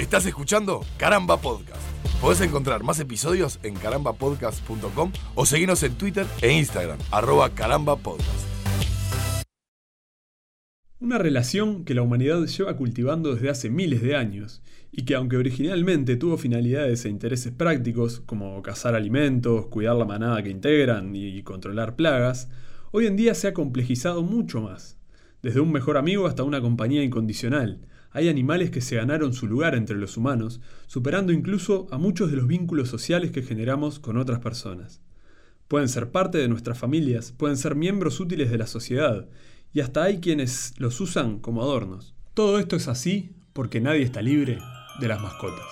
Estás escuchando Caramba Podcast. Podés encontrar más episodios en carambapodcast.com o seguirnos en Twitter e Instagram, arroba carambapodcast. Una relación que la humanidad lleva cultivando desde hace miles de años y que aunque originalmente tuvo finalidades e intereses prácticos como cazar alimentos, cuidar la manada que integran y controlar plagas, hoy en día se ha complejizado mucho más, desde un mejor amigo hasta una compañía incondicional. Hay animales que se ganaron su lugar entre los humanos, superando incluso a muchos de los vínculos sociales que generamos con otras personas. Pueden ser parte de nuestras familias, pueden ser miembros útiles de la sociedad, y hasta hay quienes los usan como adornos. Todo esto es así porque nadie está libre de las mascotas.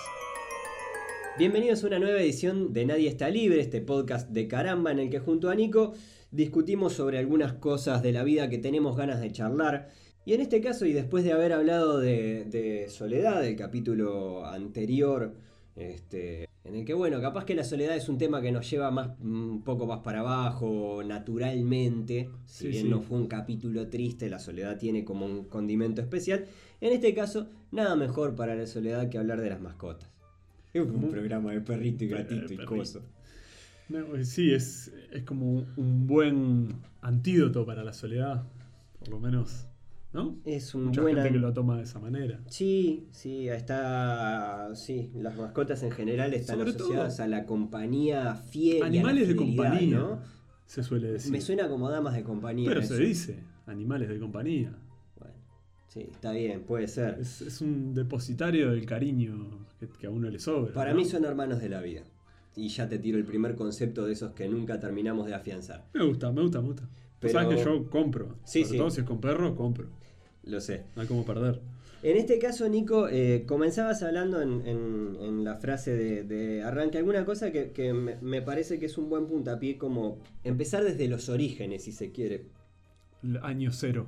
Bienvenidos a una nueva edición de Nadie está libre, este podcast de caramba en el que junto a Nico discutimos sobre algunas cosas de la vida que tenemos ganas de charlar. Y en este caso, y después de haber hablado de, soledad, del capítulo anterior, este, en el que, bueno, capaz que la soledad es un tema que nos lleva más, un poco más para abajo, naturalmente. Si bien no fue un capítulo triste, la soledad tiene como un condimento especial. En este caso, nada mejor para la soledad que hablar de las mascotas. Es un programa de perrito y gatito y coso. sí, es, es como un buen antídoto para la soledad, por lo menos. ¿No? Es un Mucha gente que lo toma de esa manera. Sí, sí, está. Sí, las mascotas en general están asociadas a la compañía fiel. Animales de compañía, ¿no? Se suele decir. Me suena como damas de compañía. Pero se dice, animales de compañía. Bueno, sí, está bien, puede ser. Es, un depositario del cariño que, a uno le sobra. Para mí son hermanos de la vida. Y ya te tiro el primer concepto de esos que nunca terminamos de afianzar. Me gusta, me gusta, me gusta. Pero... Sabes que yo compro. Sí, Sobre todo si es con perro, compro. Lo sé. No hay como perder. En este caso, Nico, eh, comenzabas hablando en, la frase de, arranque alguna cosa que, me, parece que es un buen puntapié, como empezar desde los orígenes, si se quiere. El año cero.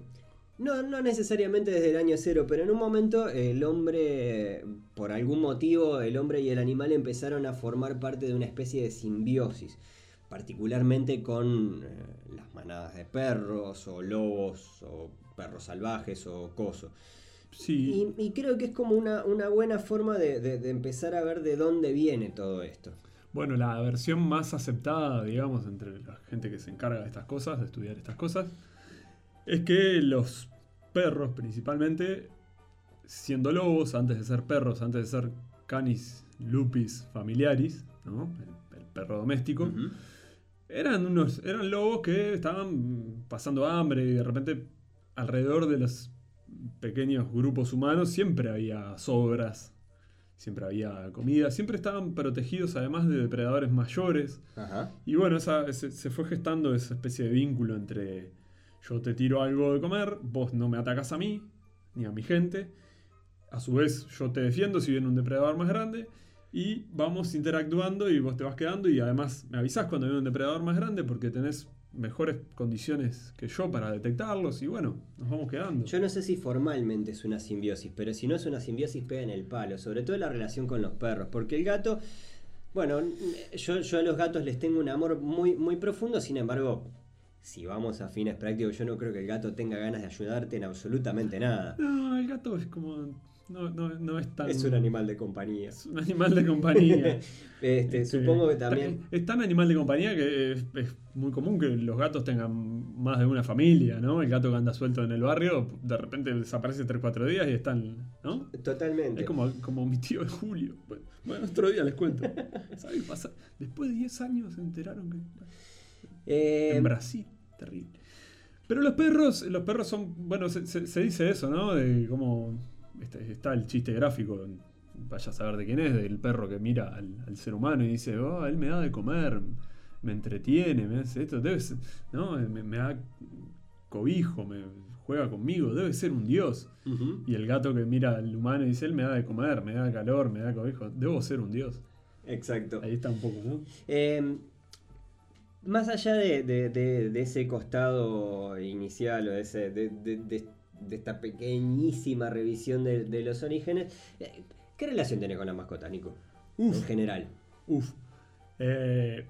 No, no necesariamente desde el año cero, pero en un momento el hombre, por algún motivo, el hombre y el animal empezaron a formar parte de una especie de simbiosis, particularmente con eh, las manadas de perros o lobos o perros salvajes o coso. Sí. Y, creo que es como una, buena forma de, empezar a ver de dónde viene todo esto. Bueno, la versión más aceptada, digamos, entre la gente que se encarga de estas cosas, de estudiar estas cosas, es que los perros principalmente, siendo lobos, antes de ser perros, antes de ser canis lupis familiaris, el, perro doméstico, eran unos eran lobos que estaban pasando hambre y de repente alrededor de los pequeños grupos humanos siempre había sobras, siempre había comida, siempre estaban protegidos además de depredadores mayores. Y bueno, se, se, fue gestando esa especie de vínculo entre yo te tiro algo de comer, vos no me atacas a mí, ni a mi gente. A su vez yo te defiendo si viene un depredador más grande. Y vamos interactuando y vos te vas quedando y además me avisás cuando viene un depredador más grande porque tenés mejores condiciones que yo para detectarlos y bueno, nos vamos quedando. Yo no sé si formalmente es una simbiosis, pero si no es una simbiosis pega en el palo, sobre todo la relación con los perros, porque el gato, bueno, yo, yo a los gatos les tengo un amor muy, muy profundo, sin embargo, si vamos a fines prácticos, yo no creo que el gato tenga ganas de ayudarte en absolutamente nada. No, el gato es como no, no, no es tan. Es un animal de compañía. Es un animal de compañía. este, este supongo que también. Es tan animal de compañía que es, muy común que los gatos tengan más de una familia, ¿no? El gato que anda suelto en el barrio, de repente desaparece 3-4 días y están, ¿no? Totalmente. Es como, como mi tío de Julio. Bueno, otro día les cuento. ¿Sabes? Pasa? Después de 10 años se enteraron que. Eh, en Brasil, terrible. Pero los perros, los perros son, bueno, se, se dice eso, ¿no? De cómo este, está el chiste gráfico, vaya a saber de quién es, del perro que mira al, ser humano y dice, oh, él me da de comer, me entretiene, me hace esto, debe ¿no? Me, da cobijo, me juega conmigo, debe ser un dios. Y el gato que mira al humano y dice, él me da de comer, me da calor, me da cobijo, debo ser un dios. Exacto. Ahí está un poco, ¿no? Em, más allá de, ese costado inicial o de, ese, de, de esta pequeñísima revisión de, los orígenes. Eh, ¿Qué relación tenés con la mascota, Nico? en general. Uf. Eh,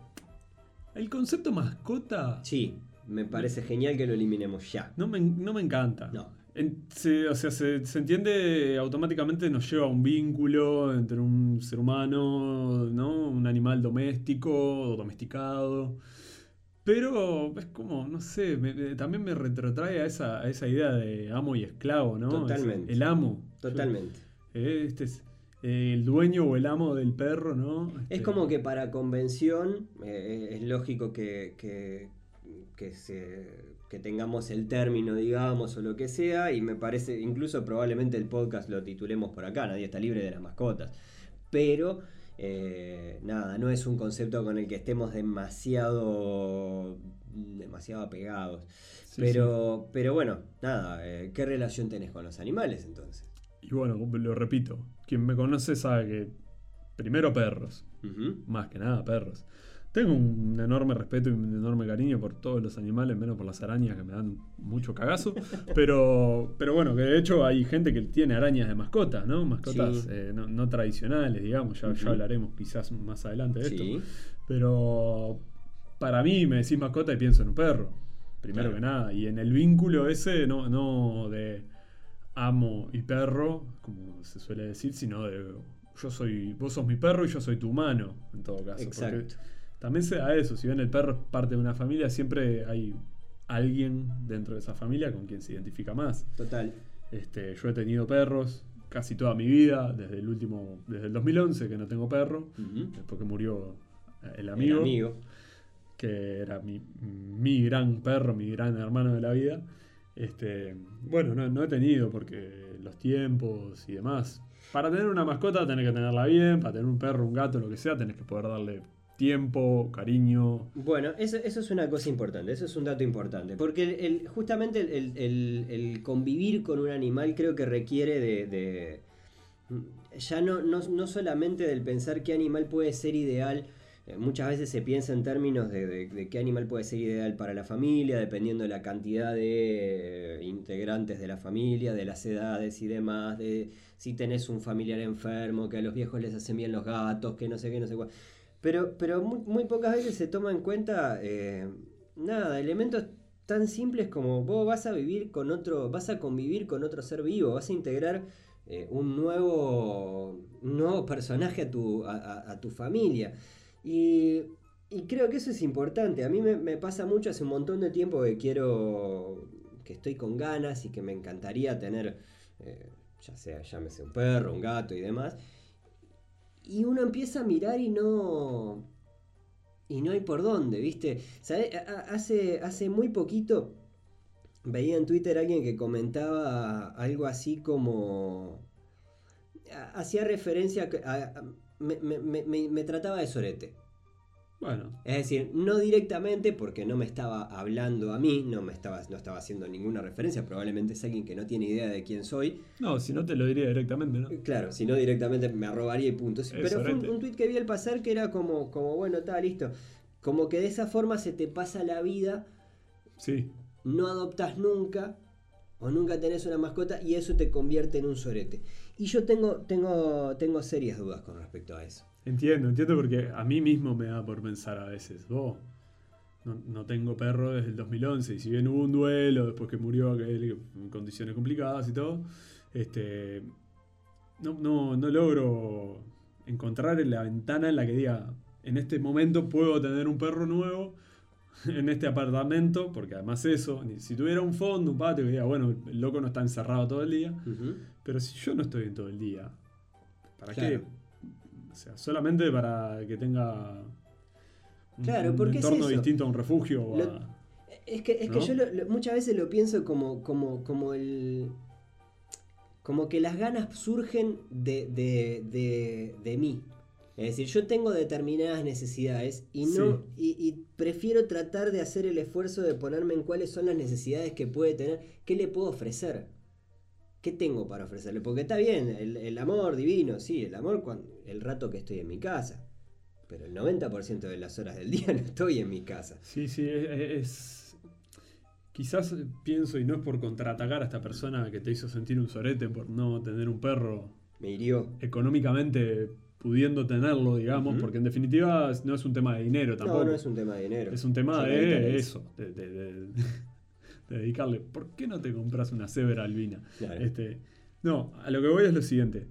el concepto mascota. Sí, me parece genial que lo eliminemos ya. No me, no me encanta. No. En- se- o sea, se, se entiende automáticamente, nos lleva a un vínculo entre un ser humano, ¿no? Un animal doméstico o domesticado. Pero es como, no sé, me- también me retrotrae a esa, a esa idea de amo y esclavo, ¿no? Totalmente. Es el amo. Totalmente. Eh, Este es eh, el dueño o el amo del perro, ¿no? Es Este, como que para convención eh, es lógico que, que, que se- que tengamos el término, digamos, o lo que sea, y me parece, incluso probablemente el podcast lo titulemos por acá, nadie está libre de las mascotas. Pero, eh, nada, no es un concepto con el que estemos demasiado, demasiado apegados. sí, pero, pero bueno, nada, eh, ¿qué relación tenés con los animales entonces? Y bueno, lo repito, quien me conoce sabe que primero perros, más que nada perros. Tengo un enorme respeto y un enorme cariño por todos los animales, menos por las arañas que me dan mucho cagazo. Pero, pero bueno, que de hecho hay gente que tiene arañas de mascotas, ¿no? Mascotas Sí. eh, no, no tradicionales, digamos. Ya, ya hablaremos quizás más adelante de esto. Pero para mí me decís mascota y pienso en un perro. Primero Claro. que nada. Y en el vínculo ese, no, no de amo y perro, como se suele decir, sino de yo soy, vos sos mi perro y yo soy tu humano, en todo caso. Porque Exacto. También se da eso. Si bien el perro es parte de una familia, siempre hay alguien dentro de esa familia con quien se identifica más. Total. Este, yo he tenido perros casi toda mi vida, desde el último, desde el 2011 que no tengo perro, después que murió eh, el El amigo, amigo. que era mi, mi gran perro, mi gran hermano de la vida. Este, bueno, no, no he tenido porque los tiempos y demás. Para tener una mascota tenés que tenerla bien, para tener un perro, un gato, lo que sea, tenés que poder darle tiempo, cariño. Bueno, eso, eso es una cosa importante, eso es un dato importante. Porque el, justamente el, el- convivir con un animal creo que requiere de. ya no, no, no solamente del pensar qué animal puede ser ideal. eh, Muchas veces se piensa en términos de qué animal puede ser ideal para la familia, dependiendo de la cantidad de eh, integrantes de la familia, de las edades y demás, de si tenés un familiar enfermo, que a los viejos les hacen bien los gatos, que no sé qué, no sé cuál. Pero, pero muy, muy pocas veces se toma en cuenta eh, nada, elementos tan simples como vos vas a vivir con otro, vas a convivir con otro ser vivo, vas a integrar eh, un, nuevo, nuevo personaje a tu, a, tu familia. Y, y creo que eso es importante. A mí me, me pasa mucho hace un montón de tiempo que quiero, que estoy con ganas y que me encantaría tener, eh, ya sea, llámese un perro, un gato y demás. Y uno empieza a mirar y no. Y no hay por dónde, ¿viste? Hace, hace muy poquito veía en Twitter alguien que comentaba algo así como. Hacía referencia a. me- me- me- me trataba de sorete. Bueno, Es decir, no directamente porque no me estaba hablando a mí, no me estaba, no estaba haciendo ninguna referencia, probablemente es alguien que no tiene idea de quién soy. no, si no te lo diría directamente, ¿no? Claro, si no directamente me arrobaría y punto. Es Pero fue un, un tweet que vi al pasar que era como, como bueno, está listo. Como que de esa forma se te pasa la vida, Sí, no adoptas nunca, o nunca tenés una mascota, y eso te convierte en un sorete. Y yo tengo, tengo, tengo serias dudas con respecto a eso. entiendo, entiendo porque a mí mismo me da por pensar a veces, vos, no, no tengo perro desde el 2011 y si bien hubo un duelo después que murió aquel en condiciones complicadas y todo, este, no, no, no logro encontrar en la ventana en la que diga, en este momento puedo tener un perro nuevo en este apartamento, porque además eso, si tuviera un fondo, un patio, que diga, bueno, el loco no está encerrado todo el día, pero si yo no estoy en todo el día, ¿para Claro. qué? O sea, solamente para que tenga un, Claro, un porque es entorno distinto a un refugio o a- Lo- Es que, es que yo lo- lo- muchas veces lo pienso como, como, como el. Como que las ganas surgen de, de, de, de mí. Es decir, yo tengo determinadas necesidades y no. Y, y prefiero tratar de hacer el esfuerzo de ponerme en cuáles son las necesidades que puede tener. ¿Qué le puedo ofrecer? ¿Qué tengo para ofrecerle? Porque está bien, el, el amor divino, sí, el amor cuando, el rato que estoy en mi casa. Pero el 90% de las horas del día no estoy en mi casa. Sí, sí, es, es- Quizás pienso, y no es por contraatacar a esta persona que te hizo sentir un sorete por no tener un perro Me hirió. económicamente pudiendo tenerlo, digamos, porque en definitiva no es un tema de dinero tampoco. No, no es un tema de dinero. Es un tema de eso, de, de- de- de dedicarle. ¿Por qué no te compras una cebra albina? Claro. Este, no, a lo que voy es lo siguiente.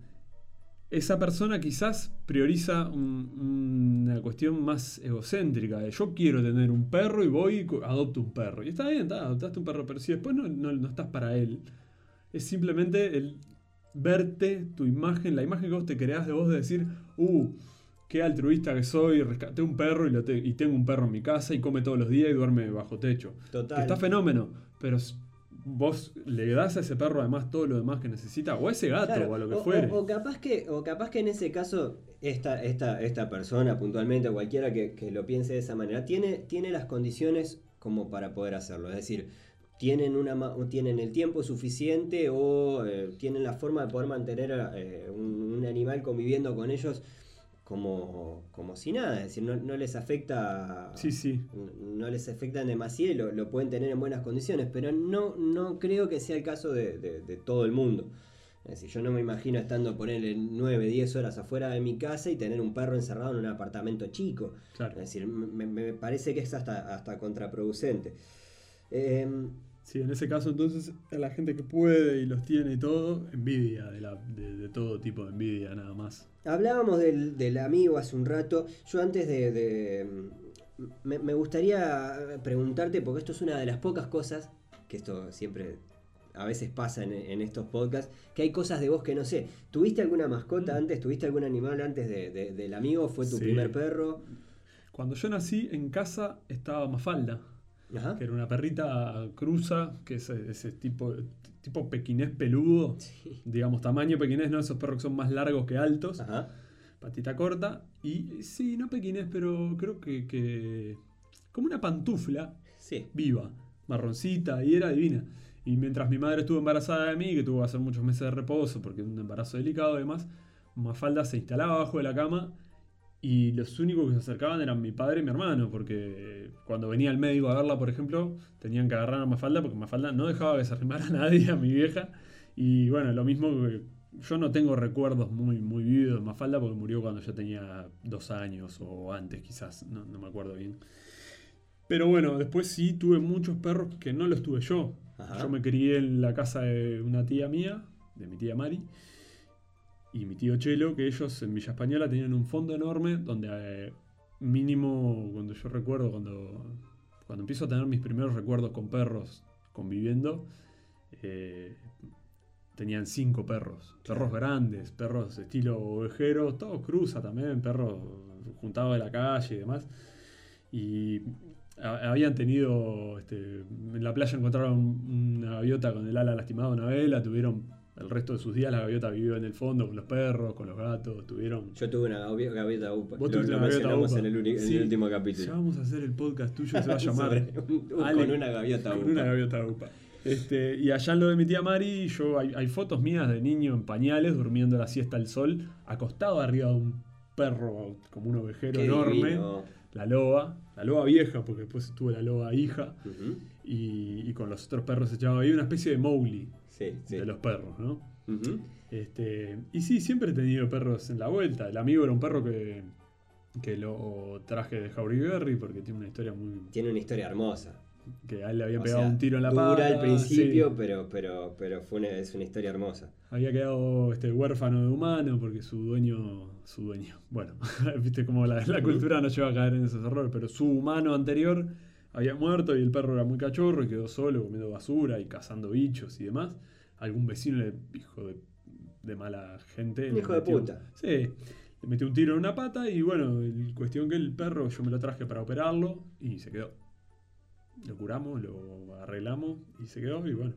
Esa persona quizás prioriza un- una cuestión más egocéntrica. De yo quiero tener un perro y voy y adopto un perro. Y está bien, está, adoptaste un perro, pero si después no, no- no estás para él, es simplemente el verte, tu imagen, la imagen que vos te creás de vos de decir, uh, qué altruista que soy, rescaté un perro y, lo te- y tengo un perro en mi casa y come todos los días y duerme bajo techo. Total. Que está fenómeno, pero vos le das a ese perro además todo lo demás que necesita, o a ese gato, Claro, o a lo que o, fuere. o- o capaz que, o capaz que en ese caso, esta, esta, esta persona puntualmente, o cualquiera que, que lo piense de esa manera, tiene, tiene las condiciones como para poder hacerlo. Es decir, tienen, una, o tienen el tiempo suficiente o eh, tienen la forma de poder mantener eh, un, un animal conviviendo con ellos como, como si nada. Es decir, no, no les afecta. Sí, sí. no- les afectan demasiado lo, lo pueden tener en buenas condiciones, pero no, no creo que sea el caso de, de- de todo el mundo. Es decir, yo no me imagino estando ponerle 9, 10 horas afuera de mi casa y tener un perro encerrado en un apartamento chico. Claro. Es decir, me, me parece que es hasta, hasta contraproducente. Em, Sí, en ese caso entonces a la gente que puede y los tiene y todo, envidia, de, la- de- de todo tipo de envidia nada más. Hablábamos del, del amigo hace un rato. Yo antes de... de- me, me gustaría preguntarte, porque esto es una de las pocas cosas, que esto siempre a veces pasa en, en estos podcasts, que hay cosas de vos que no sé. ¿Tuviste alguna mascota antes? ¿Tuviste algún animal antes de- de- del amigo? ¿Fue tu Sí. primer perro? Cuando yo nací en casa estaba Mafalda, Ajá. que era una perrita cruza, que es ese tipo, tipo pequinés peludo, Sí. digamos tamaño pequinés, no esos perros que son más largos que altos. Ajá. patita corta y sí, no pequinés, pero creo que, que como una pantufla Sí. viva, marroncita y era divina. Y mientras mi madre estuvo embarazada de mí, que tuvo que hacer muchos meses de reposo porque un embarazo delicado y demás, Mafalda se instalaba abajo de la cama y los únicos que se acercaban eran mi padre y mi hermano, porque cuando venía el médico a verla, por ejemplo, tenían que agarrar a Mafalda porque Mafalda no dejaba que se arrimara a nadie, a mi vieja. Y bueno, lo mismo que yo no tengo recuerdos muy, muy vividos de Mafalda porque murió cuando yo tenía dos años o antes quizás, no, no me acuerdo bien. Pero bueno, después sí tuve muchos perros que no los tuve yo. Ajá. Yo me crié en la casa de una tía mía, de mi tía Mari, y mi tío Chelo, que ellos en Villa Española tenían un fondo enorme donde eh, mínimo, cuando yo recuerdo, cuando, cuando empiezo a tener mis primeros recuerdos con perros conviviendo, eh, tenían cinco perros. Perros grandes, perros estilo ovejero, todo cruza también, perros juntados de la calle y demás. Y a- habían tenido, este, en la playa encontraron una gaviota con el ala lastimada, una vela, tuvieron el resto de sus días, la gaviota vivió en el fondo con los perros, con los gatos, tuvieron... Yo tuve una gavi- gaviota upa. Vos tuviste lo una gaviota mencionamos upa. en el, en último Ya capítulo. vamos a hacer el podcast tuyo, se va a llamar... Sobre un- Ale- con una gaviota con upa. una gaviota upa. Este, y allá en lo de mi tía Mari, yo hay, hay fotos mías de niño en pañales, durmiendo la siesta al sol, acostado arriba de un perro como un ovejero Qué enorme, divino. la loba, la loba vieja, porque después tuve la loba hija. Y, y con los otros perros echaba ahí una especie de Mowgli Sí, sí. de los perros, ¿no? Este, y sí, siempre he tenido perros en la vuelta. El amigo era un perro que, que lo traje de Berry porque tiene una historia muy. Tiene una historia hermosa. que a él le había O pegado sea, un tiro en la dura pata. al principio, sí. pero, pero, pero fue una, es una historia hermosa. Había quedado este, huérfano de humano porque su dueño. Su dueño. Bueno, viste cómo la, la cultura nos lleva a caer en esos errores, pero su humano anterior había muerto y el perro era muy cachorro y quedó solo comiendo basura y cazando bichos y demás. Algún vecino le hijo de, de mala gente. Hijo de metió- puta. Sí, le metió un tiro en una pata y bueno, el cuestión que el perro yo me lo traje para operarlo y se quedó. Lo curamos, lo arreglamos y se quedó y bueno.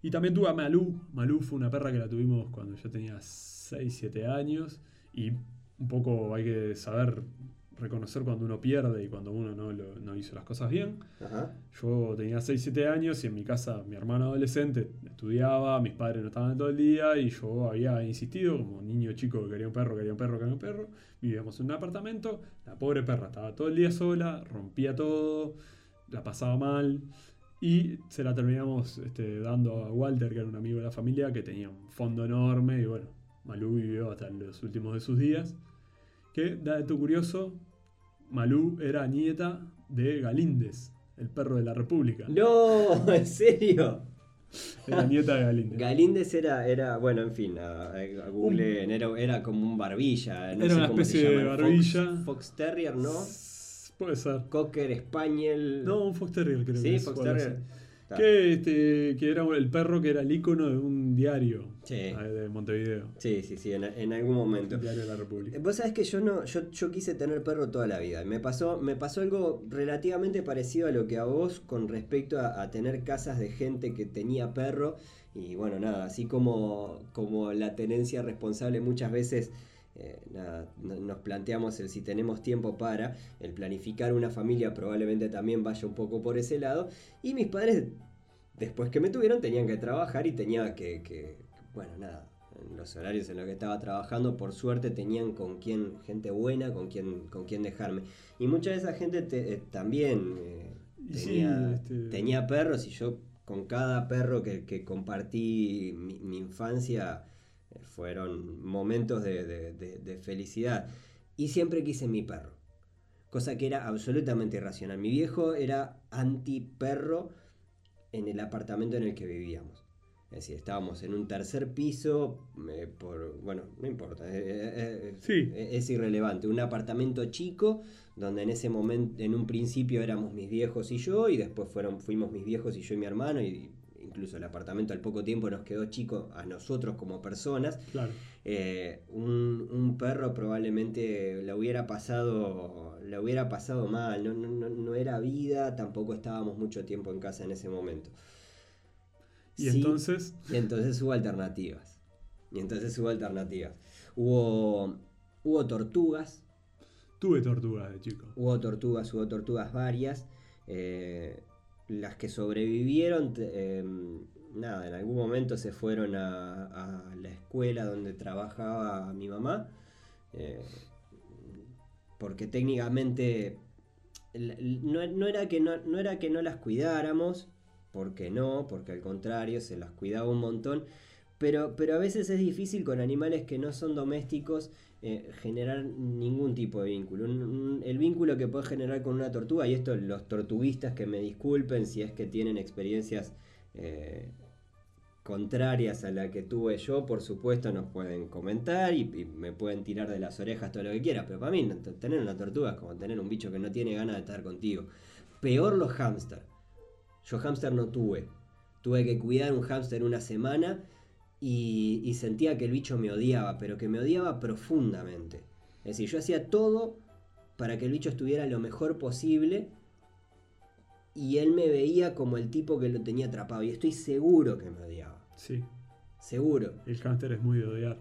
Y también tuve a Malú. Malú fue una perra que la tuvimos cuando yo tenía 6, 7 años y un poco hay que saber reconocer cuando uno pierde y cuando uno no, lo- no hizo las cosas bien. Ajá. Yo tenía 6, 7 años y en mi casa mi hermano adolescente estudiaba, mis padres no estaban todo el día y yo había insistido como niño chico que quería un perro, quería un perro, quería un perro. Vivíamos en un apartamento, la pobre perra estaba todo el día sola, rompía todo, la pasaba mal y se la terminamos este, dando a Walter, que era un amigo de la familia que tenía un fondo enorme y bueno, Malú vivió hasta los últimos de sus días. Que, dato curioso, Malú era nieta de Galíndez, el perro de la República. No, en serio. Era nieta de Galíndez. Galíndez era, era bueno, en fin, a, a Google era, era como un barbilla. No Era sé una cómo se especie de barbilla. Fox, Fox Terrier, ¿no? Puede ser. Cocker Spaniel. No, un Fox Terrier creo que sí, es, Fox o algo Terrier. así. Está. Que, este, que era el perro que era el icono de un diario Sí. eh, de Montevideo. Sí, sí, sí, en, en algún momento. El diario de la República. Vos sabés que yo no, yo, yo quise tener perro toda la vida. Me pasó, me pasó algo relativamente parecido a lo que a vos con respecto a, a tener casas de gente que tenía perro. Y bueno, nada, así como, como la tenencia responsable muchas veces eh, nada, nos planteamos el si tenemos tiempo para, el planificar una familia probablemente también vaya un poco por ese lado. Y mis padres, después que me tuvieron, tenían que trabajar y tenía que, que- bueno, nada, en los horarios en los que estaba trabajando, por suerte tenían con quién, gente buena, con quien, con quien dejarme. Y mucha de esa gente te- eh, también eh, sí, tenía, este- tenía perros y yo con cada perro que, que compartí mi, mi infancia fueron momentos de, de- de- de felicidad. Y siempre quise mi perro. Cosa que era absolutamente irracional. Mi viejo era anti perro en el apartamento en el que vivíamos. Es decir, estábamos en un tercer piso, eh, por, bueno, no importa, eh, eh, Sí. es irrelevante. Un apartamento chico, donde en ese momento, en un principio éramos mis viejos y yo, y después fueron, fuimos mis viejos y yo y mi hermano, y incluso el apartamento al poco tiempo nos quedó chico a nosotros como personas. Claro. Eh, un, un perro probablemente la hubiera pasado, la hubiera pasado mal, no, no, no- era vida, tampoco estábamos mucho tiempo en casa en ese momento. Y Sí, entonces, y entonces hubo alternativas. Y entonces hubo alternativas. Hubo, hubo tortugas, tuve tortugas de chico. hubo tortugas, hubo tortugas varias. eh, las que sobrevivieron, em, nada, en algún momento se fueron a, la escuela donde trabajaba mi mamá. eh, porque técnicamente no era que no, no era que no las cuidáramos, porque no, porque al contrario se las cuidaba un montón, pero, pero a veces es difícil con animales que no son domésticos eh, generar ningún tipo de vínculo. El vínculo que puedes generar con una tortuga, y esto los tortuguistas que me disculpen si es que tienen experiencias eh, contrarias a la que tuve yo, por supuesto nos pueden comentar y, me pueden tirar de las orejas todo lo que quieran, pero para mí tener una tortuga es como tener un bicho que no tiene ganas de estar contigo. Peor los hámster. Yo hámster no tuve. Tuve que cuidar un hámster una semana y, y sentía que el bicho me odiaba, pero que me odiaba profundamente. Es decir, yo hacía todo para que el bicho estuviera lo mejor posible y él me veía como el tipo que lo tenía atrapado y estoy seguro que me odiaba. Sí, Seguro. el hámster es muy de odiar.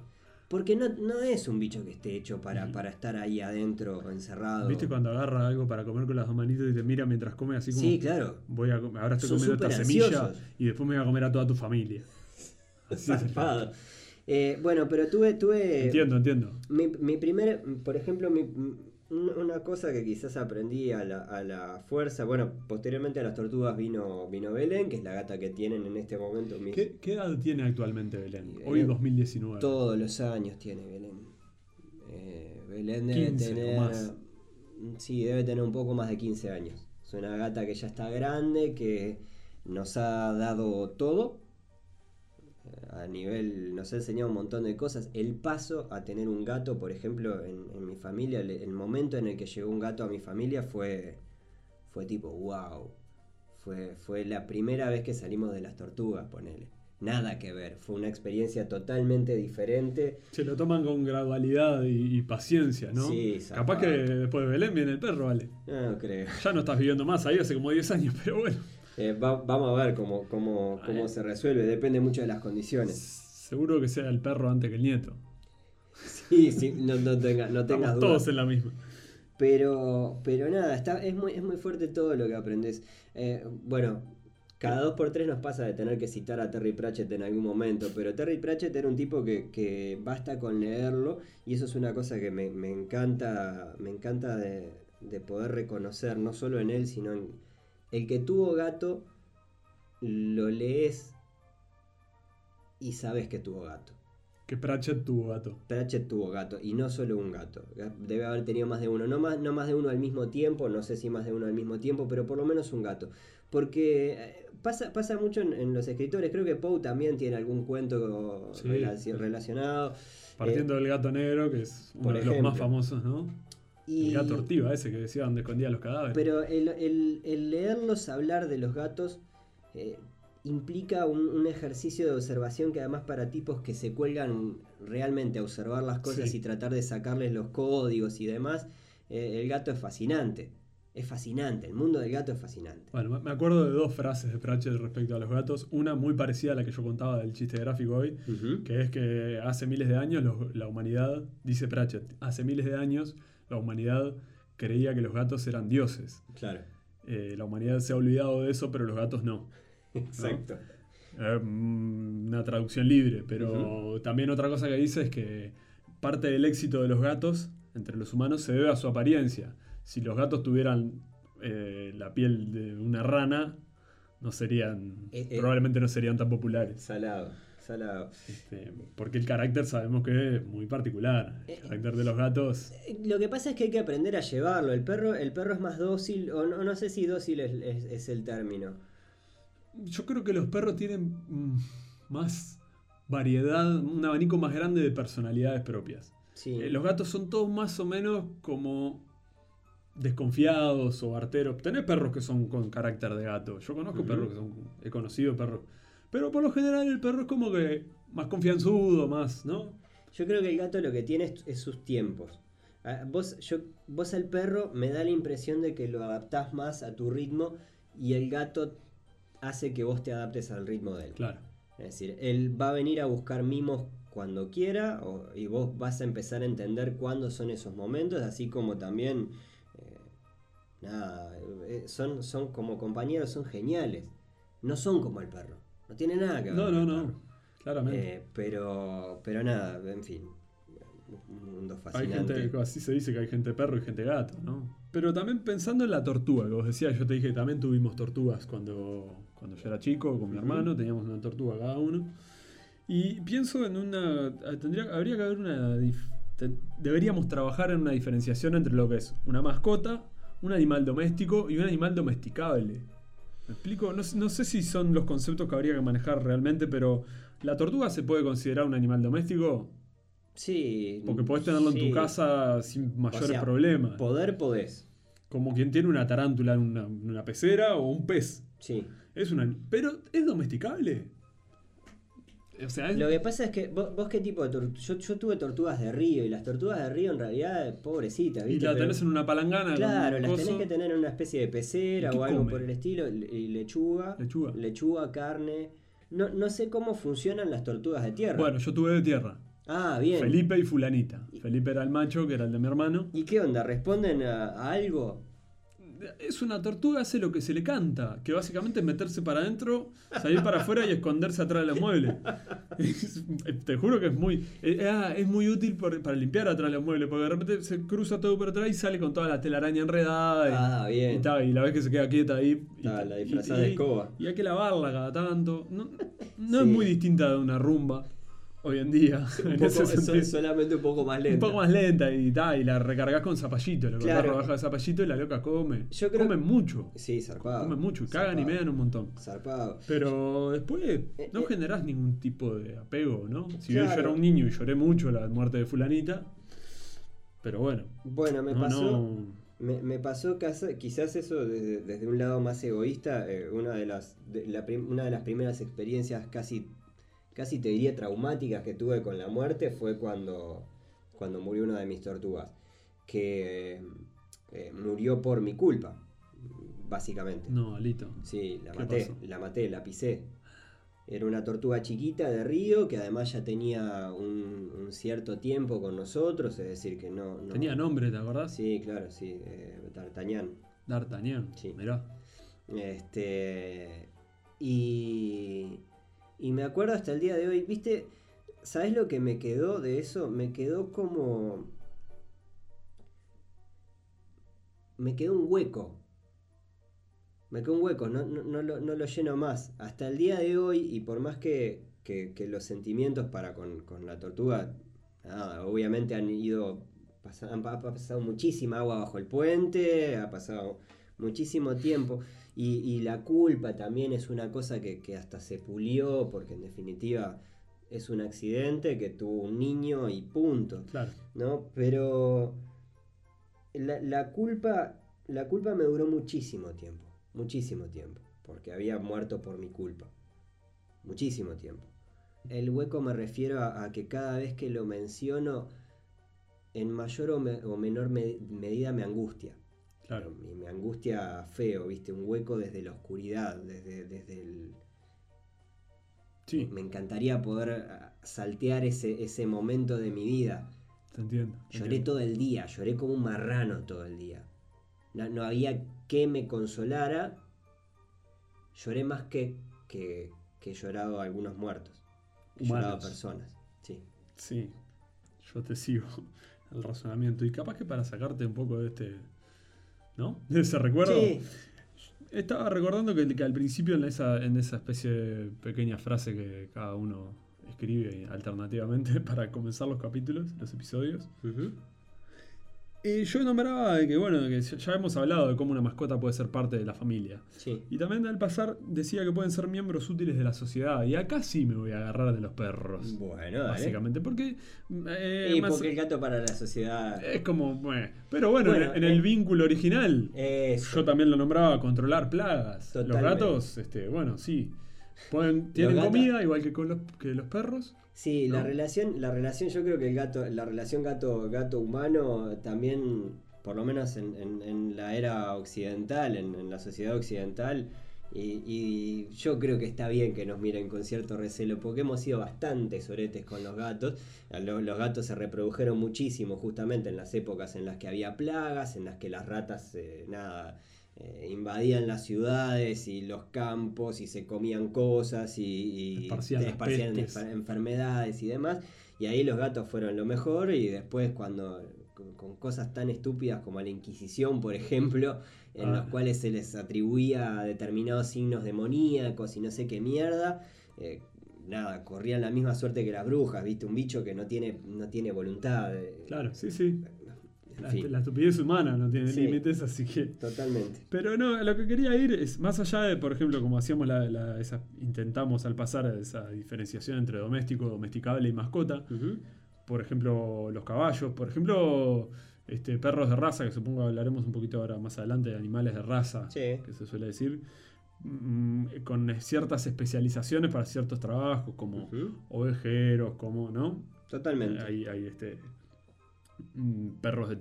Porque no, no es un bicho que esté hecho para, para estar ahí adentro encerrado. ¿Viste cuando agarra algo para comer con las dos manitos y te mira mientras come así como... Sí, claro. Voy a, ahora estoy Son comiendo esta semilla y después me voy a comer a toda tu familia. Zarpado. Eh, bueno, pero tuve, tuve Entiendo, entiendo. Mi, mi primer, por ejemplo, mi- una cosa que quizás aprendí a la, a la fuerza, bueno, posteriormente a las tortugas vino, vino Belén, que es la gata que tienen en este momento mis- ¿Qué, qué edad tiene actualmente Belén? Eh, Hoy 2019. todos los años tiene Belén. Eh, Belén debe 15 o tener, más. sí, debe tener un poco más de 15 años. Es una gata que ya está grande, que nos ha dado todo. A nivel, nos ha enseñado un montón de cosas. El paso a tener un gato, por ejemplo, en, en mi familia, el, el momento en el que llegó un gato a mi familia fue, fue tipo, wow. Fue, fue la primera vez que salimos de las tortugas, ponele. Nada que ver, fue una experiencia totalmente diferente. Se lo toman con gradualidad y, y paciencia, ¿no? Sí, Capaz que después de Belén viene el perro, vale. No creo. Ya no estás viviendo más ahí hace como 10 años, pero bueno. Eh, va- vamos a ver cómo, cómo, cómo se resuelve, depende mucho de las condiciones. Seguro que sea el perro antes que el nieto. Sí, sí, no, no, tenga- no tengas dudas. todos en la misma. Pero, pero nada, está, es, muy, es muy fuerte todo lo que aprendes. Eh, bueno, cada dos por tres nos pasa de tener que citar a Terry Pratchett en algún momento, pero Terry Pratchett era un tipo que, que basta con leerlo y eso es una cosa que me, me encanta, me encanta de, de poder reconocer, no solo en él, sino en el que tuvo gato, lo lees y sabes que tuvo gato. Que Pratchett tuvo gato. Pratchett tuvo gato, y no solo un gato. Debe haber tenido más de uno. No más, no más de uno al mismo tiempo, no sé si más de uno al mismo tiempo, pero por lo menos un gato. Porque eh, pasa, pasa mucho en, los escritores. Creo que Poe también tiene algún cuento relacionado. Partiendo eh, del gato negro, que es uno de los más famosos, ¿no? Y, el gato ortiva, ese que decía donde escondía los cadáveres. Pero el, leerlos hablar de los gatos eh, implica un, ejercicio de observación que además para tipos que se cuelgan realmente a observar las cosas y tratar de sacarles los códigos y demás, eh, el gato es fascinante. Es fascinante, el mundo del gato es fascinante. Bueno, me acuerdo de dos frases de Pratchett respecto a los gatos. Una muy parecida a la que yo contaba del chiste gráfico hoy, que es que hace miles de años la humanidad, dice Pratchett, hace miles de años la humanidad creía que los gatos eran dioses. Claro. Eh, la humanidad se ha olvidado de eso, pero los gatos no. Exacto. Mm, una traducción libre, pero también otra cosa que dice es que parte del éxito de los gatos entre los humanos se debe a su apariencia. Si los gatos tuvieran eh, la piel de una rana, no serían, eh, eh. probablemente no serían tan populares. Salado. Salado. Este, porque el carácter sabemos que es muy particular. El carácter de los gatos. Lo que pasa es que hay que aprender a llevarlo. El perro, el perro es más dócil, o no, no sé si dócil es el término yo creo que los perros tienen mm, más variedad, un abanico más grande de personalidades propias. Eh, los gatos son todos más o menos como desconfiados o arteros. Tenés perros que son con carácter de gato. Yo conozco perros que son, he conocido perros. Pero por lo general el perro es como que más confianzudo, más, ¿no? Yo creo que el gato lo que tiene es, sus tiempos. Ah, vos, yo, vos al perro me da la impresión de que lo adaptás más a tu ritmo y el gato hace que vos te adaptes al ritmo de él. Claro. Es decir, él va a venir a buscar mimos cuando quiera y vos vas a empezar a entender cuándo son esos momentos, así como también, eh, nada, eh, son, son como compañeros, son geniales. No son como el perro. No tiene nada que ver. No, no, no. Claramente. Eh, pero, pero nada, en fin un mundo fascinante. Hay gente, así se dice que hay gente perro y gente gato, ¿no? Pero también pensando en la tortuga, que vos decías, yo te dije, también tuvimos tortugas cuando, cuando yo era chico con mi hermano, teníamos una tortuga cada uno. Y pienso en una. Tendría, habría que haber una. Deberíamos trabajar en una diferenciación entre lo que es una mascota, un animal doméstico y un animal domesticable. ¿Me explico? No, no sé si son los conceptos que habría que manejar realmente, pero ¿la tortuga se puede considerar un animal doméstico? Sí. Porque podés tenerlo en tu casa sin mayores problemas. Poder podés. Como quien tiene una tarántula en una, pecera o un pez. Sí. Es una, pero es domesticable. O sea, Lo que pasa es que vos, qué tipo de tortugas. Yo, tuve tortugas de río y las tortugas de río en realidad pobrecitas, ¿viste? Y la tenés en una palangana. Claro, las tenés que tener en una especie de pecera o algo por el estilo. Y lechuga. Lechuga. Lechuga, carne. No, no sé cómo funcionan las tortugas de tierra. Bueno, yo tuve de tierra. Ah, bien. Felipe y Fulanita. Felipe era el macho, que era el de mi hermano. ¿Y qué onda? ¿Responden a, algo? Es una tortuga, hace lo que se le canta, que básicamente es meterse para adentro, salir para afuera y esconderse atrás de los muebles. te juro que es muy eh, ah, es muy útil para limpiar atrás de los muebles, porque de repente se cruza todo por atrás y sale con toda la telaraña enredada. ah, bien. Y, la vez que se queda quieta ahí. Y, la disfrazada de escoba. Y hay que lavarla cada tanto. No, no es muy distinta de una rumba hoy en día. es solamente un poco más lenta. Un poco más lenta y, y la recargas con zapallito. Lo claro. baja de zapallito y la loca come. Yo creo... Comen mucho. Sí, zarpado. Comen mucho y cagan y medan un montón. Zarpado. Pero después eh, no eh, generás ningún tipo de apego, ¿no? Si yo era un niño y lloré mucho la muerte de Fulanita. Pero bueno. Bueno, me pasó. Me, pasó quizás eso desde, un lado más egoísta, eh, una, de las, una de las primeras experiencias casi casi te diría traumáticas que tuve con la muerte fue cuando, cuando murió una de mis tortugas, que eh, murió por mi culpa, básicamente. No, Alito. Sí, la maté, la maté, la pisé. Era una tortuga chiquita de río que además ya tenía un, cierto tiempo con nosotros, es decir, que no... tenía nombre, ¿te acordás? Sí, claro, sí, eh, D'Artagnan. D'Artagnan, sí. Mirá. Este, y, y me acuerdo hasta el día de hoy, viste, ¿sabes lo que me quedó de eso? Me quedó como... Me quedó un hueco. Me quedó un hueco, no, no, lo, no lo lleno más. Hasta el día de hoy, y por más que que, que los sentimientos para con, con la tortuga, obviamente han ido, ha pasado muchísima agua bajo el puente, ha pasado muchísimo tiempo. Y, y la culpa también es una cosa que, que hasta se pulió, porque en definitiva es un accidente que tuvo un niño y punto. Claro. ¿no? Pero la, la culpa, la culpa me duró muchísimo tiempo, muchísimo tiempo, porque había muerto por mi culpa, muchísimo tiempo. El hueco me refiero a, a que cada vez que lo menciono, en mayor o, me- o menor me- medida me angustia. Claro. Me, me angustia feo, ¿viste? Un hueco desde la oscuridad, desde, desde el, Sí, me encantaría poder ah, saltear ese, ese momento de mi vida. te entiendo. te Lloré entiendo. todo el día, lloré como un marrano todo el día. No, no había que me consolara. Lloré más que, que, que he llorado a algunos muertos. He llorado a personas. Sí. Sí, yo te sigo el razonamiento. Y capaz que para sacarte un poco de este. ¿No? De ese recuerdo. Sí, Estaba recordando que, que al principio en esa, en esa especie de pequeña frase que cada uno escribe alternativamente para comenzar los capítulos, los episodios. ujú, Y yo nombraba de que, bueno, que ya hemos hablado de cómo una mascota puede ser parte de la familia. sí. Y también al pasar decía que pueden ser miembros útiles de la sociedad. Y acá sí me voy a agarrar de los perros. Bueno, dale. Básicamente, porque... eh, Y más- porque el gato para la sociedad. Es como, bueno, pero bueno, Bueno, en, en el eh, vínculo original, Eso. yo también lo nombraba controlar plagas. Los Totalmente. gatos, este, bueno, sí, pueden, tienen gatos- comida igual que con los, que los perros. Sí, la relación, la relación, yo creo que el gato, la relación gato, gato humano también, por lo menos en, en- en la era occidental, en, en la sociedad occidental, y, y yo creo que está bien que nos miren con cierto recelo, porque hemos sido bastante soretes con los gatos. Lo- Los, gatos se reprodujeron muchísimo justamente en las épocas en las que había plagas, en las que las ratas, eh, nada, eh, invadían las ciudades y los campos y se comían cosas y, y Esparcían enfer- enfermedades y demás. Y ahí los gatos fueron lo mejor y después cuando con, con cosas tan estúpidas como la Inquisición, por ejemplo, en Ah. los cuales se les atribuía determinados signos demoníacos y no sé qué mierda, eh, nada, corrían la misma suerte que las brujas, ¿viste? Un bicho que no tiene, no tiene voluntad. eh, Claro, sí, sí. La, estupidez humana no tiene Sí. límites, así que... totalmente. Pero no, lo que quería ir es, más allá de, por ejemplo, como hacíamos la, la- esa, intentamos al pasar esa diferenciación entre doméstico, domesticable y mascota, por ejemplo, los caballos, por ejemplo, este, perros de raza, que supongo hablaremos un poquito ahora más adelante de animales de raza, Sí. que se suele decir, mm, con ciertas especializaciones para ciertos trabajos, como ovejeros, como, ¿no? Totalmente. Hay, hay este, perros de,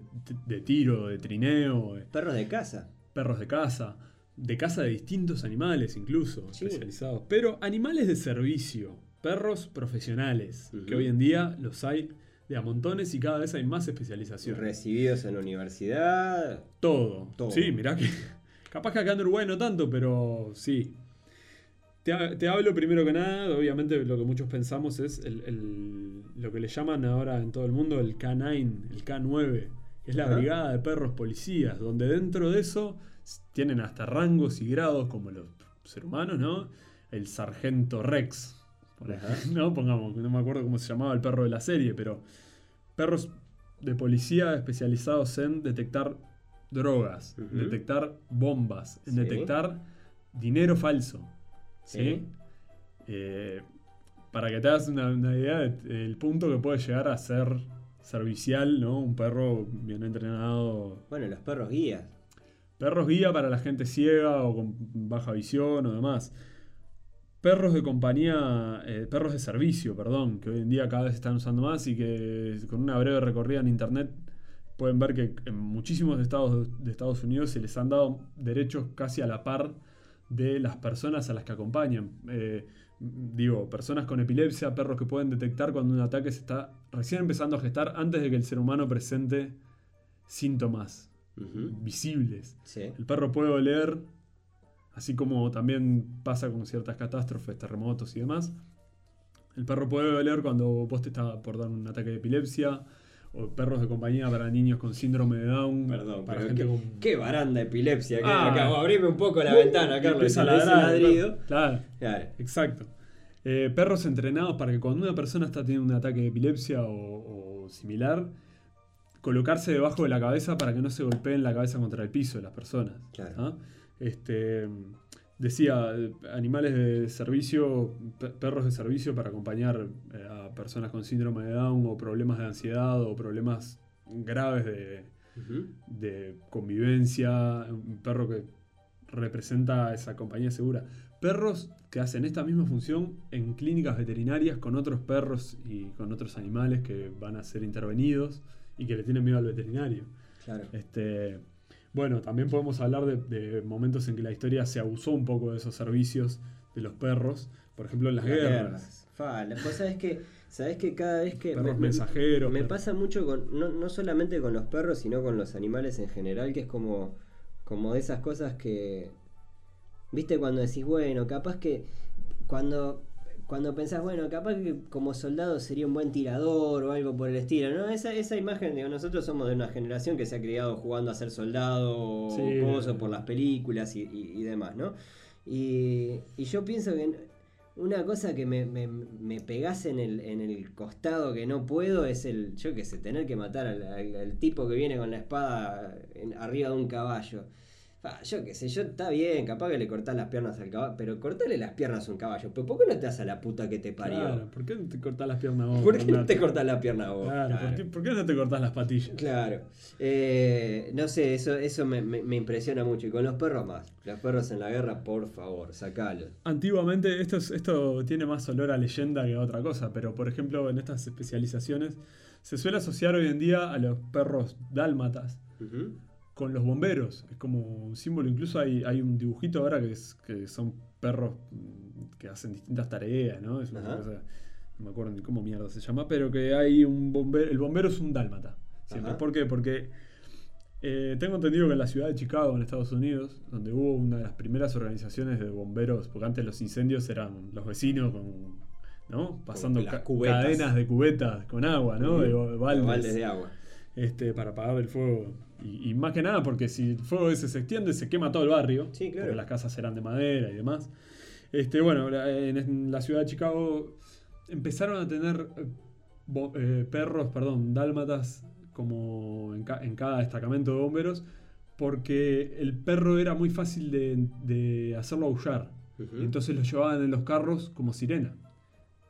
de tiro, de trineo, eh, Perros de casa. perros de caza, de caza de distintos animales incluso, Sí. especializados, pero animales de servicio, perros profesionales, que hoy en día los hay de a montones y cada vez hay más especialización. Recibidos en la universidad. Todo. Todo. Sí, mirá que. Capaz que acá en Uruguay no tanto, pero sí. Te, ha- te hablo primero que nada, obviamente lo que muchos pensamos es el, el- lo que le llaman ahora en todo el mundo el K9, el K9, que es la Ajá. brigada de perros policías, donde dentro de eso tienen hasta rangos y grados como los seres humanos, ¿no? El sargento Rex, por ejemplo, ¿no? Pongamos, no me acuerdo cómo se llamaba el perro de la serie, pero perros de policía especializados en detectar drogas, en detectar bombas, en Sí. detectar dinero falso. ¿Sí? Eh, para que te hagas una, una idea de- del punto que puede llegar a ser servicial, ¿no? Un perro bien entrenado. Bueno, los perros guías. Perros guía para la gente ciega o con baja visión o demás. Perros de compañía, eh, perros de servicio, perdón, que hoy en día cada vez se están usando más y que con una breve recorrida en internet pueden ver que en muchísimos estados de Estados Unidos se les han dado derechos casi a la par de las personas a las que acompañan. Eh, digo, personas con epilepsia, perros que pueden detectar cuando un ataque se está recién empezando a gestar antes de que el ser humano presente síntomas visibles. Sí. El perro puede oler, así como también pasa con ciertas catástrofes, terremotos y demás. El perro puede oler cuando vos te está por dar un ataque de epilepsia, o perros de compañía para niños con síndrome de Down. Perdón, para gente qué, con... qué baranda epilepsia que Ah. acabo. Abrime un poco la ventana, Y Carlos. a ladrar, ladrido. Claro, Claro. exacto. Eh, perros entrenados para que cuando una persona está teniendo un ataque de epilepsia o, o similar, colocarse debajo de la cabeza para que no se golpeen la cabeza contra el piso de las personas. Claro. ¿ah? Este, decía, animales de servicio, pe- perros de servicio para acompañar eh, a personas con síndrome de Down o problemas de ansiedad o problemas graves de, de convivencia, un perro que representa esa compañía segura. Perros que hacen esta misma función en clínicas veterinarias con otros perros y con otros animales que van a ser intervenidos y que le tienen miedo al veterinario. Claro. Este, bueno, también podemos hablar de, de momentos en que la historia se abusó un poco de esos servicios de los perros, por ejemplo en las Las guerras. guerras. Fa, la cosa es que, ¿sabes que cada vez que... Perros me- me- mensajeros. Me pasa mucho con, no, no solamente con los perros, sino con los animales en general, que es como, como de esas cosas que, viste, cuando decís, bueno, capaz que cuando, cuando pensás, bueno, capaz que como soldado sería un buen tirador o algo por el estilo, ¿no? Esa, esa imagen, digo, nosotros somos de una generación que se ha criado jugando a ser soldado o Sí. coso por las películas y, y- y demás, ¿no? Y, y yo pienso que una cosa que me, me, me pegase en el, en el costado que no puedo es el, yo qué sé, tener que matar al, al- al tipo que viene con la espada en- arriba de un caballo. Yo qué sé, yo está bien, capaz que le cortás las piernas al caballo, pero cortale las piernas a un caballo. Pero ¿por qué no te das a la puta que te parió? Claro, ¿por qué no te cortás las piernas vos? ¿Por qué no te cortás la pierna a vos? Claro, ¿por qué, por qué no te cortás las patillas? Claro. Eh, no sé, eso, eso me, me- me impresiona mucho. Y con los perros más. Los perros en la guerra, por favor, sacalos. Antiguamente, esto, es- esto tiene más olor a leyenda que a otra cosa, pero por ejemplo en estas especializaciones se suele asociar hoy en día a los perros dálmatas. Con los bomberos. Es como un símbolo, incluso hay, hay un dibujito ahora que, es, que son perros mm, que hacen distintas tareas, ¿no? Es una cosa, no me acuerdo ni cómo mierda se llama, pero que hay un bombero, el bombero es un dálmata. Siempre. Ajá. ¿Por qué? Porque eh, tengo entendido que en la ciudad de Chicago, en Estados Unidos, donde hubo una de las primeras organizaciones de bomberos, porque antes los incendios eran los vecinos con, ¿no? pasando ca- cadenas de cubetas con agua, ¿no? De Ujú. baldes, Baldes de agua. Este, para apagar el fuego. Y, y más que nada porque si el fuego ese se extiende, se quema todo el barrio, Sí, claro. porque las casas eran de madera y demás. Este, bueno, en, la ciudad de Chicago empezaron a tener eh, eh, perros, perdón, dálmatas como en, ca- en cada destacamento de bomberos, porque el perro era muy fácil de, de hacerlo aullar. Entonces lo llevaban en los carros como sirena.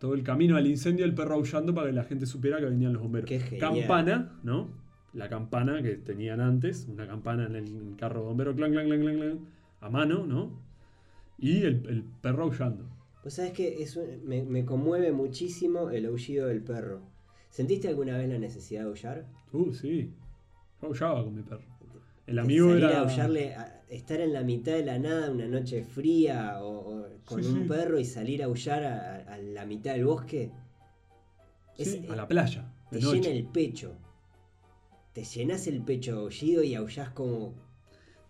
Todo el camino al incendio, el perro aullando para que la gente supiera que venían los bomberos. Qué. Campana, ¿no? La campana que tenían antes, una campana en el carro de bombero, clan, clan, clan, clan, clan, a mano, ¿no? Y el, el perro aullando. Vos sabés que es un- me, me conmueve muchísimo el aullido del perro. ¿Sentiste alguna vez la necesidad de aullar? Uh, sí. Yo aullaba con mi perro. El amigo salir era. a aullarle, a- estar en la mitad de la nada una noche fría o, o con Sí, un sí. perro y salir a aullar a, a la mitad del bosque. Sí, Es- a la playa. te noche. llena el pecho. Te llenas el pecho aullido y aullás como.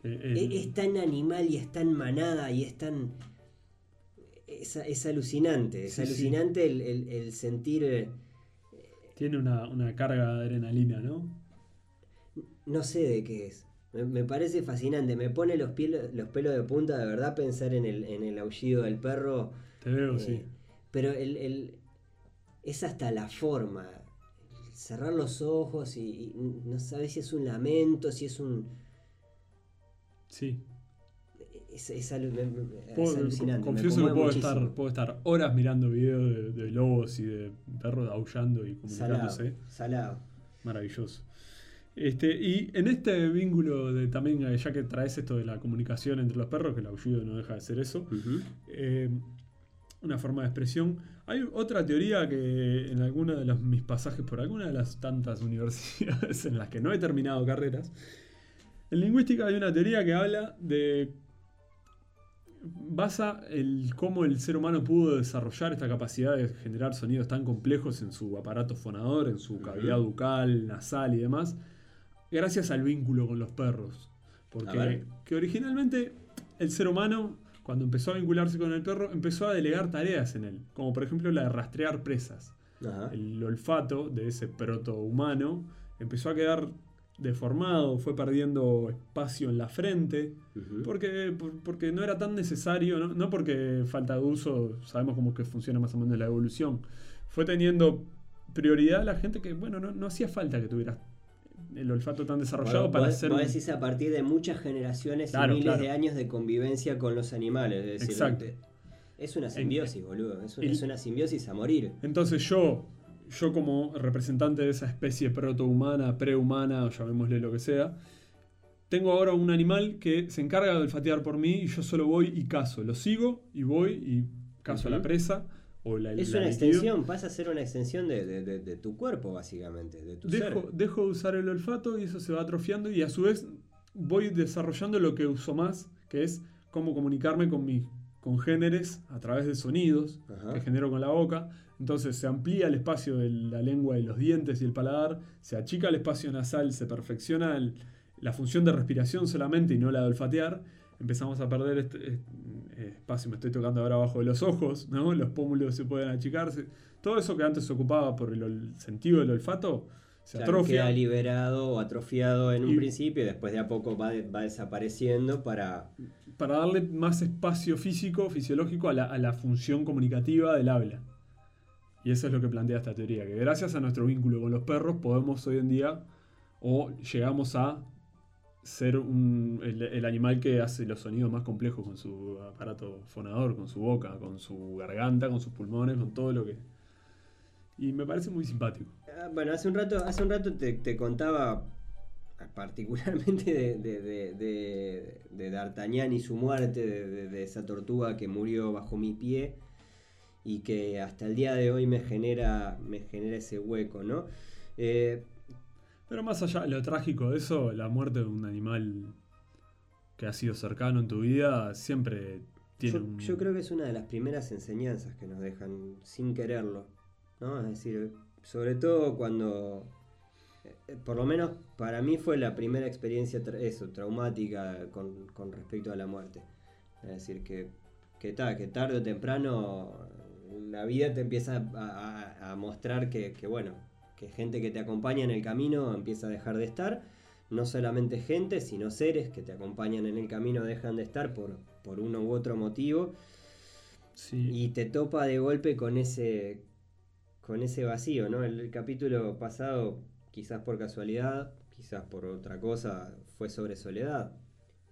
Eh, el- Es, es tan animal y es tan manada y es tan. Es, es alucinante. Es alucinante el, el- sentir. eh, Tiene una, una carga de adrenalina, ¿no? No sé de qué es. Me, me parece fascinante. Me pone los, piel- los pelos de punta de verdad pensar en el, en el aullido del perro. Te veo, Eh, sí. Pero el, el- es hasta la forma. Cerrar los ojos y, y no sabes si es un lamento, si es un. Sí. Es, es alu- me- me- es Puedo- alucinante. confieso que puedo muchísimo. estar, puedo estar horas mirando videos de, de lobos y de perros aullando y Salado. comunicándose. Salado. Maravilloso. Este, y en este vínculo de también, eh, ya que traes esto de la comunicación entre los perros, que el aullido no deja de ser eso, eh, una forma de expresión. Hay otra teoría que en alguno de los, mis pasajes por alguna de las tantas universidades en las que no he terminado carreras, en lingüística hay una teoría que habla de basa el cómo el ser humano pudo desarrollar esta capacidad de generar sonidos tan complejos en su aparato fonador, en su cavidad bucal, nasal y demás, gracias al vínculo con los perros. A Porque que originalmente el ser humano, cuando empezó a vincularse con el perro, empezó a delegar tareas en él, como por ejemplo la de rastrear presas. Ajá. El olfato de ese proto humano empezó a quedar deformado, fue perdiendo espacio en la frente, porque, por- porque no era tan necesario, ¿no? no porque falta de uso, sabemos cómo que funciona más o menos la evolución, fue teniendo prioridad la gente que, bueno, no, no hacía falta que tuvieras el olfato tan desarrollado para vos- ser... vos decís a partir de muchas generaciones Claro, y miles claro. de años de convivencia con los animales. Es decir, Exacto. te- es una simbiosis, boludo. Es, un- el- es una simbiosis a morir. Entonces yo, yo como representante de esa especie protohumana, prehumana, o llamémosle lo que sea, tengo ahora un animal que se encarga de olfatear por mí y yo solo voy y cazo. Lo sigo y voy y cazo a la presa o la Es la una liquido. extensión, pasa a ser una extensión de, de- de- de tu cuerpo, básicamente, de tu Dejo, ser. dejo de usar el olfato y eso se va atrofiando y a su vez voy desarrollando lo que uso más, que es cómo comunicarme con mis congéneres a través de sonidos Ajá. que genero con la boca. Entonces se amplía el espacio de la lengua y los dientes y el paladar, se achica el espacio nasal, se perfecciona el- la función de respiración solamente y no la de olfatear. Empezamos a perder este, este, espacio, me estoy tocando ahora abajo de los ojos, ¿no? los pómulos se pueden achicarse. Todo eso que antes se ocupaba por el sentido del olfato se Claro, atrofia. queda liberado o atrofiado en un principio y después de a poco va, de- va desapareciendo para... para darle más espacio físico, fisiológico a la, a la función comunicativa del habla. Y eso es lo que plantea esta teoría, que gracias a nuestro vínculo con los perros podemos hoy en día o llegamos a ser un- el, animal que hace los sonidos más complejos con su aparato fonador, con su boca, con su garganta, con sus pulmones, con todo lo que... Y me parece muy simpático. Ah, Bueno, hace un rato, hace un rato te, contaba particularmente de, de, de- de- D'Artagnan y su muerte, de esa tortuga que murió bajo mi pie y que hasta el día de hoy me genera, me genera ese hueco, ¿no? Eh, Pero más allá de lo trágico de eso, la muerte de un animal que ha sido cercano en tu vida siempre tiene yo, un... yo creo que es una de las primeras enseñanzas que nos dejan sin quererlo, ¿no? Es decir, sobre todo cuando, eh, por lo menos para mí fue la primera experiencia tra- eso, traumática con, con respecto a la muerte. Es decir, que, que, ta, que tarde o temprano la vida te empieza a, a- a mostrar que, que, bueno, que gente que te acompaña en el camino empieza a dejar de estar. No solamente gente, sino seres que te acompañan en el camino dejan de estar por, por uno u otro motivo. Sí. Y te topa de golpe con ese, con ese vacío, ¿no? El, el capítulo pasado, quizás por casualidad, quizás por otra cosa, fue sobre soledad.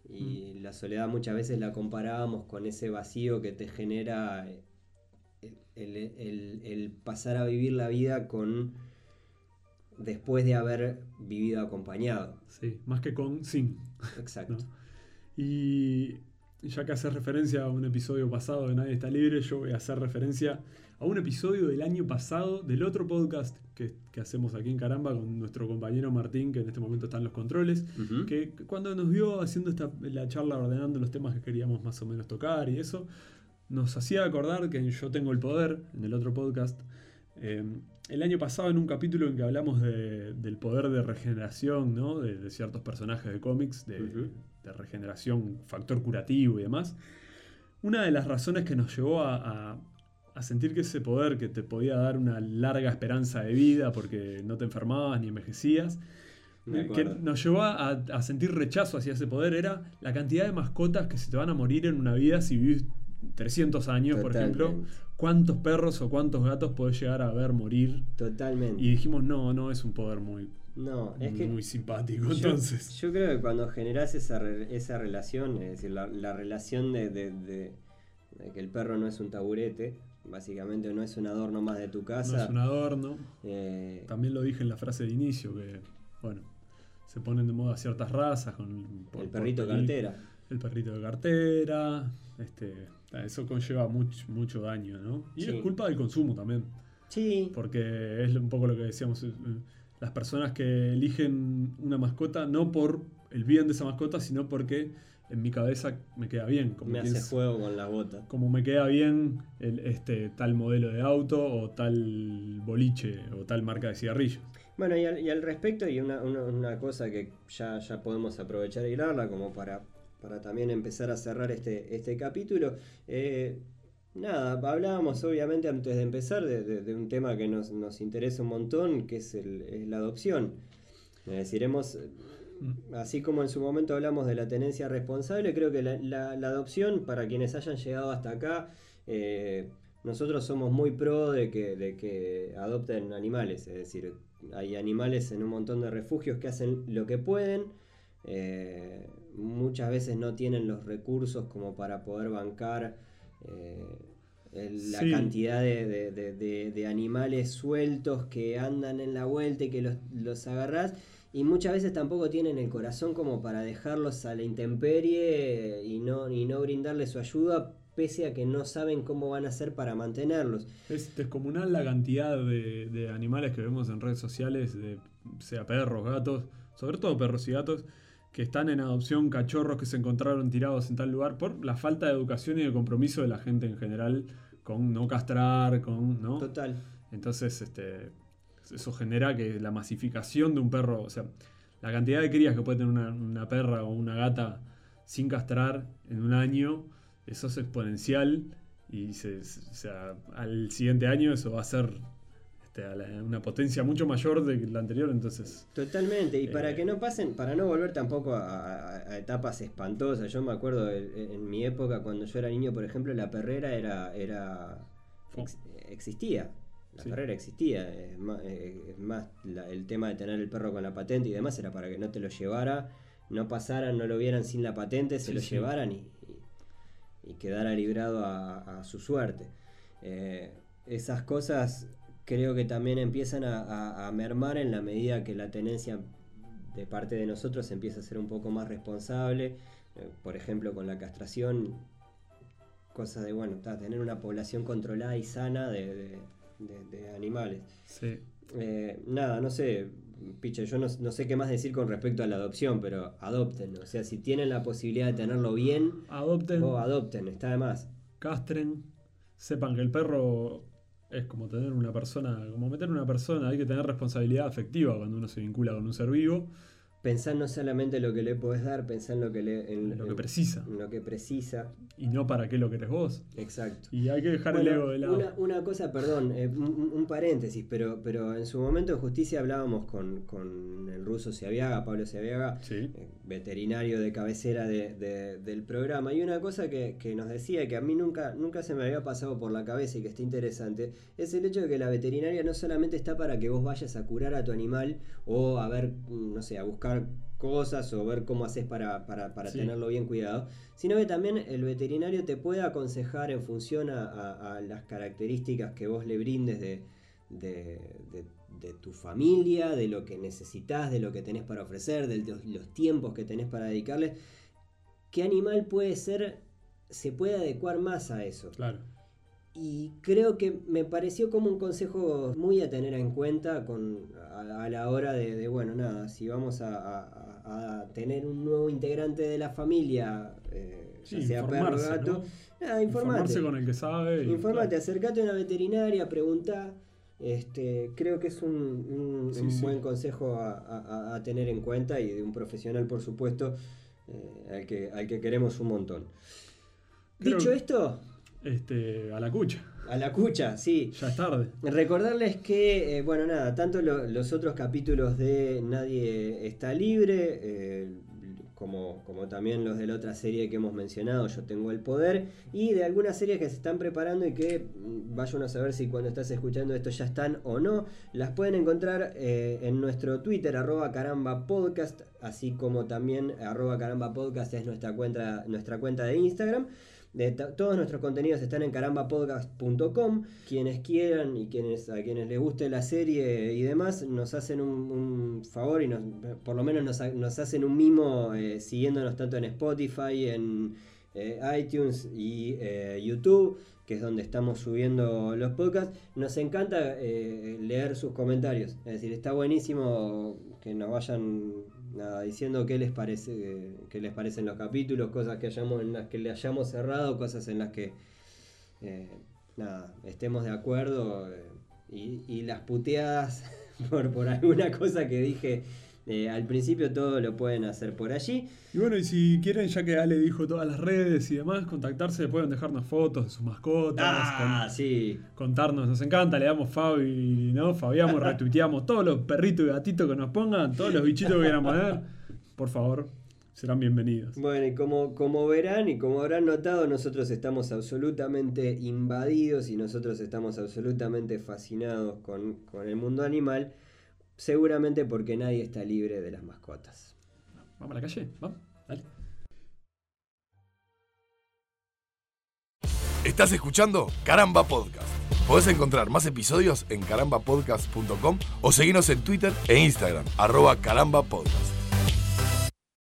Y la soledad muchas veces la comparábamos con ese vacío que te genera eh, el- el pasar a vivir la vida con después de haber vivido acompañado. Sí, más que con sin. Exacto. ¿no? Y ya que haces referencia a un episodio pasado de Nadie está libre, yo voy a hacer referencia a un episodio del año pasado del otro podcast que, que hacemos aquí en Caramba con nuestro compañero Martín, que en este momento está en los controles, que cuando nos vio haciendo esta, la charla ordenando los temas que queríamos más o menos tocar y eso, nos hacía acordar que en Yo Tengo el Poder, en el otro podcast, eh, el año pasado en un capítulo en que hablamos de- del poder de regeneración, ¿no? de, de ciertos personajes de cómics, de, regeneración, factor curativo y demás, una de las razones que nos llevó a, a- a sentir que ese poder que te podía dar una larga esperanza de vida porque no te enfermabas ni envejecías, eh, que nos llevó a, a sentir rechazo hacia ese poder era la cantidad de mascotas que se te van a morir en una vida si vivís 300 años, por ejemplo. ¿Cuántos perros o cuántos gatos podés llegar a ver morir? Totalmente. Y dijimos, no, no es un poder muy, no, es que muy simpático. Yo- Entonces, Yo, creo que cuando generás esa, re- esa relación, es decir, la, la relación de, de- de- de que el perro no es un taburete, básicamente no es un adorno más de tu no casa. es un adorno. eh, También lo dije en la frase de inicio, que, bueno, se ponen de moda ciertas razas con por- el por perrito peli- cartera. El perrito de cartera, este, eso conlleva mucho, mucho daño, ¿no? Y Sí. es culpa del consumo también, Sí, porque es un poco lo que decíamos, eh, las personas que eligen una mascota no por el bien de esa mascota, sino porque en mi cabeza me queda bien, como, me hace juego con las botas. como me queda bien el, este tal modelo de auto o tal boliche o tal marca de cigarrillos. Bueno, y al, y al respecto, y una, una- una cosa que ya, ya podemos aprovechar y hilarla como para, para también empezar a cerrar este, este capítulo. eh, nada, hablábamos obviamente antes de empezar de, un tema que nos, nos interesa un montón, que es, la adopción. Es Es así como en su momento hablamos de la tenencia responsable, creo que la, la- adopción, para quienes hayan llegado hasta acá, eh, nosotros somos muy pro de que, de que adopten animales. Es decir, hay animales en un montón de refugios que hacen lo que pueden. eh, muchas veces no tienen los recursos como para poder bancar eh, el- la Sí. cantidad de, de- de- animales sueltos que andan en la vuelta y que los, los agarrás. Y muchas veces tampoco tienen el corazón como para dejarlos a la intemperie y no, y no brindarles su ayuda, pese a que no saben cómo van a hacer para mantenerlos. Es descomunal la cantidad de, de animales que vemos en redes sociales, de, sea perros, gatos, sobre todo perros y gatos, que están en adopción, cachorros que se encontraron tirados en tal lugar por la falta de educación y de compromiso de la gente en general con no castrar, con no. Total. Entonces, este, eso genera que la masificación de un perro, o sea, la cantidad de crías que puede tener una, una perra o una gata sin castrar en un año, eso es exponencial y se, se- o sea, al siguiente año eso va a ser este, a la- una potencia mucho mayor de la anterior, entonces... Totalmente, y para Eh. que no pasen, para no volver tampoco a, a- etapas espantosas, yo me acuerdo en mi época cuando yo era niño, por ejemplo, la perrera era, era ex- existía, la Sí. perrera existía, es más, eh, es más, la- el tema de tener el perro con la patente y demás era para que no te lo llevara, no pasaran, no lo vieran sin la patente, se Sí, lo sí. llevaran y, y- y quedara librado a, a su suerte. Eh, esas cosas creo que también empiezan a, a- a mermar en la medida que la tenencia de parte de nosotros empieza a ser un poco más responsable. Eh, por ejemplo, con la castración, cosas de, bueno, tener una población controlada y sana de, de- de- de animales. Sí. Eh, nada, no sé, Piche, yo no, no sé qué más decir con respecto a la adopción, pero adopten. O sea, si tienen la posibilidad de tenerlo bien, Adopten, o adopten, está de más. castren, sepan que el perro es como tener una persona, como meter una persona, hay que tener responsabilidad afectiva cuando uno se vincula con un ser vivo, Pensá no solamente en lo que le podés dar, pensá en lo que, le, en, lo que en- precisa, en lo que precisa. y no para qué lo querés vos. Exacto. Y hay que dejar Bueno, el ego de lado. Una, una cosa, perdón, eh, un, un paréntesis, pero, pero en su momento en justicia hablábamos con, con el ruso Seaviaga, Pablo Seaviaga, Sí. eh, veterinario de cabecera de- de- del programa, y una cosa que, que nos decía que a mí nunca, nunca se me había pasado por la cabeza y que está interesante, es el hecho de que la veterinaria no solamente está para que vos vayas a curar a tu animal o a ver, mm, no sé, a buscar cosas o ver cómo haces para, para, para Sí. tenerlo bien cuidado, sino que también el veterinario te puede aconsejar en función a, a- a las características que vos le brindes de, de- de- de tu familia, de lo que necesitas, de lo que tenés para ofrecer, de los, los tiempos que tenés para dedicarle. ¿Qué animal puede ser, se puede adecuar más a eso? Claro. Y creo que me pareció como un consejo muy a tener en cuenta con, a, a la hora de, de, bueno, nada, si vamos a, a- a tener un nuevo integrante de la familia, eh, ya Sí, sea perro gato, ¿no? nada, informate. Informarse con el que sabe. Informate, acercate a una veterinaria, pregunta. Este, creo que es un, un- Sí, un sí. buen consejo a, tener en cuenta y de un profesional, por supuesto, eh, al, que, al que queremos un montón. Creo Dicho esto, Este, a la cucha. a la cucha, sí. Ya es tarde. Recordarles que, eh, bueno, nada, tanto lo- los otros capítulos de Nadie está libre, eh, como, como también los de la otra serie que hemos mencionado, Yo tengo el poder, y de algunas series que se están preparando y que mm, vayan a saber si cuando estás escuchando esto ya están o no, las pueden encontrar eh, en nuestro Twitter, arroba caramba podcast, así como también arroba caramba podcast es nuestra cuenta, nuestra cuenta de Instagram. Todos nuestros contenidos están en carambapodcast.com. Quienes quieran y quienes a quienes les guste la serie y demás, nos hacen un, favor y nos, por lo menos nos, nos hacen un mimo eh, siguiéndonos tanto en Spotify, en eh, iTunes y eh, YouTube, que es donde estamos subiendo los podcasts. Nos encanta leer sus comentarios. Es decir, está buenísimo que nos vayan nada, diciendo qué les parece, qué les parecen los capítulos, cosas que hayamos, en las que le hayamos cerrado, cosas en las que eh, nada, estemos de acuerdo. eh, y, y las puteadas por, por alguna cosa que dije Eh, al principio todo lo pueden hacer por allí. Y bueno, y si quieren, ya que Ale dijo todas las redes y demás, contactarse, pueden dejarnos fotos de sus mascotas, Ah, con- sí. contarnos, nos encanta, le damos Fabi, ¿no? Fabiamos, retuiteamos todos los perritos y gatitos que nos pongan, todos los bichitos que quieran poner, por favor, serán bienvenidos. Bueno, y como, como verán y como habrán notado, nosotros estamos absolutamente invadidos y nosotros estamos absolutamente fascinados con, con el mundo animal, seguramente porque nadie está libre de las mascotas. Vamos a la calle, vamos, dale. Estás escuchando Caramba Podcast. Podés encontrar más episodios en carambapodcast.com o seguirnos en Twitter e Instagram, arroba carambapodcast.